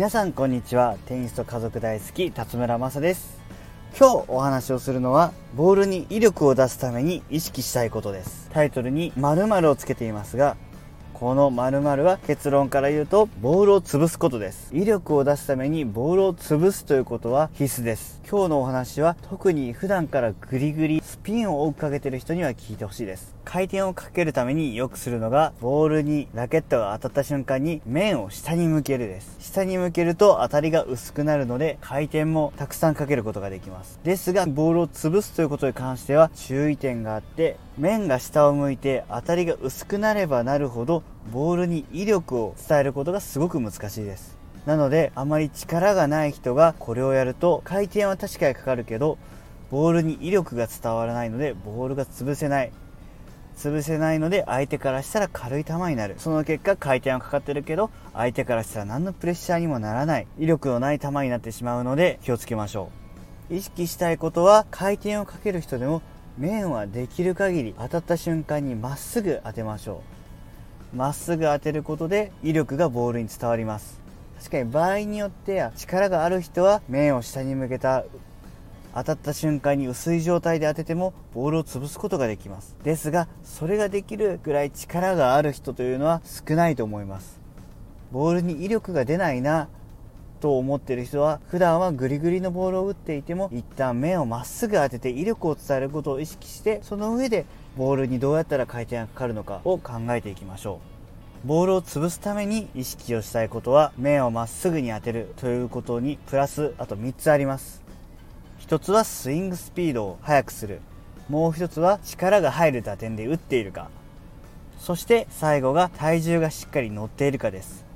皆さんこんにちは。テニスと家族大好き辰村正です。今日お話をするのはボールに威力を出すために意識したいことです。タイトルに〇〇をつけていますがこの〇〇は結論から言うとボールを潰すことです。威力を出すためにボールを潰すということは必須です。今日のお話は特に普段からグリグリスピンを多くかけてる人には聞いてほしいです。回転をかけるためによくするのがボールにラケットが当たった瞬間に面を下に向けるです。下に向けると当たりが薄くなるので回転もたくさんかけることができます。ですがボールを潰すということに関しては注意点があって面が下を向いて当たりが薄くなればなるほどボールに威力を伝えることがすごく難しいです。なのであまり力がない人がこれをやると回転は確かにかかるけどボールに威力が伝わらないのでボールが潰せない。潰せないので相手からしたら軽い球になる。その結果回転はかかってるけど相手からしたら何のプレッシャーにもならない。威力のない球になってしまうので気をつけましょう。意識したいことは回転をかける人でも面はできる限り当たった瞬間にまっすぐ当てましょう。まっすぐ当てることで威力がボールに伝わります。確かに場合によっては力がある人は面を下に向けた当たった瞬間に薄い状態で当ててもボールを潰すことができます。ですがそれができるぐらい力がある人というのは少ないと思います。ボールに威力が出ないなと思ってる人は普段はグリグリのボールを打っていても一旦面をまっすぐ当てて威力を伝えることを意識してその上でボールにどうやったら回転がかかるのかを考えていきましょう。ボールを潰すために意識をしたいことは面をまっすぐに当てるということにプラスあと3つあります。1つはスイングスピードを速くする。もう1つは力が入る打点で打っているか。そして最後が体重がしっかり乗っているかです。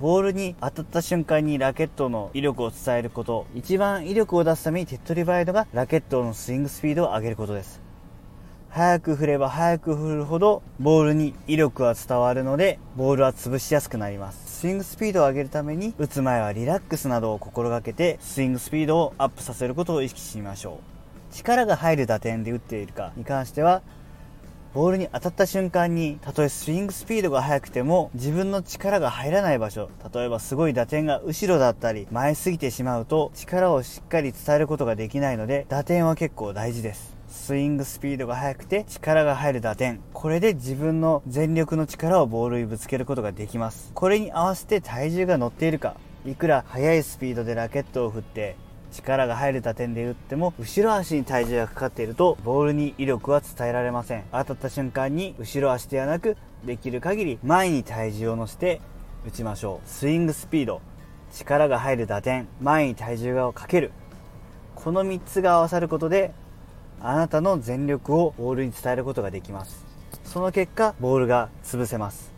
ボールに当たった瞬間にラケットの威力を伝えること。一番威力を出すために手っ取り早いのがラケットのスイングスピードを上げることです。早く振れば早く振るほどボールに威力は伝わるのでボールは潰しやすくなります。スイングスピードを上げるために打つ前はリラックスなどを心がけてスイングスピードをアップさせることを意識しましょう。力が入る打点で打っているかに関してはボールに当たった瞬間にたとえスイングスピードが速くても自分の力が入らない場所例えばすごい打点が後ろだったり前すぎてしまうと力をしっかり伝えることができないので打点は結構大事です。スイングスピードが速くて力が入る打点。これで自分の全力の力をボールにぶつけることができます。これに合わせて体重が乗っているかいくら速いスピードでラケットを振って力が入る打点で打っても後ろ足に体重がかかっているとボールに威力は伝えられません。当たった瞬間に後ろ足ではなくできる限り前に体重を乗せて打ちましょう。スイングスピード。力が入る打点。前に体重をかける。この3つが合わさることであなたの全力をボールに伝えることができます。その結果ボールが潰せます。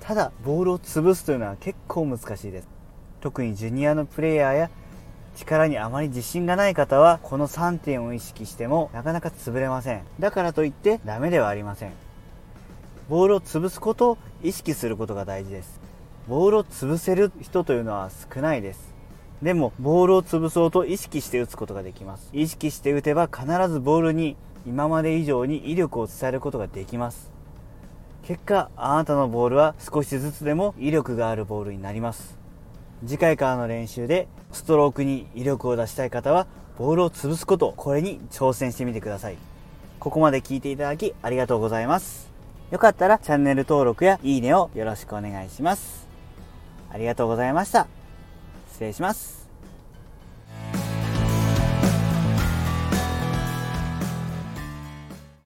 ただボールを潰すというのは結構難しいです。特にジュニアのプレイヤーや力にあまり自信がない方はこの3点を意識してもなかなか潰れません。だからといってダメではありません。ボールを潰すことを意識することが大事です。ボールを潰せる人というのは少ないです。でもボールを潰そうと意識して打つことができます。意識して打てば必ずボールに今まで以上に威力を伝えることができます。結果あなたのボールは少しずつでも威力があるボールになります。次回からの練習でストロークに威力を出したい方はボールを潰すことこれに挑戦してみてください。ここまで聞いていただきありがとうございます。よかったらチャンネル登録やいいねをよろしくお願いします。ありがとうございました。失礼します。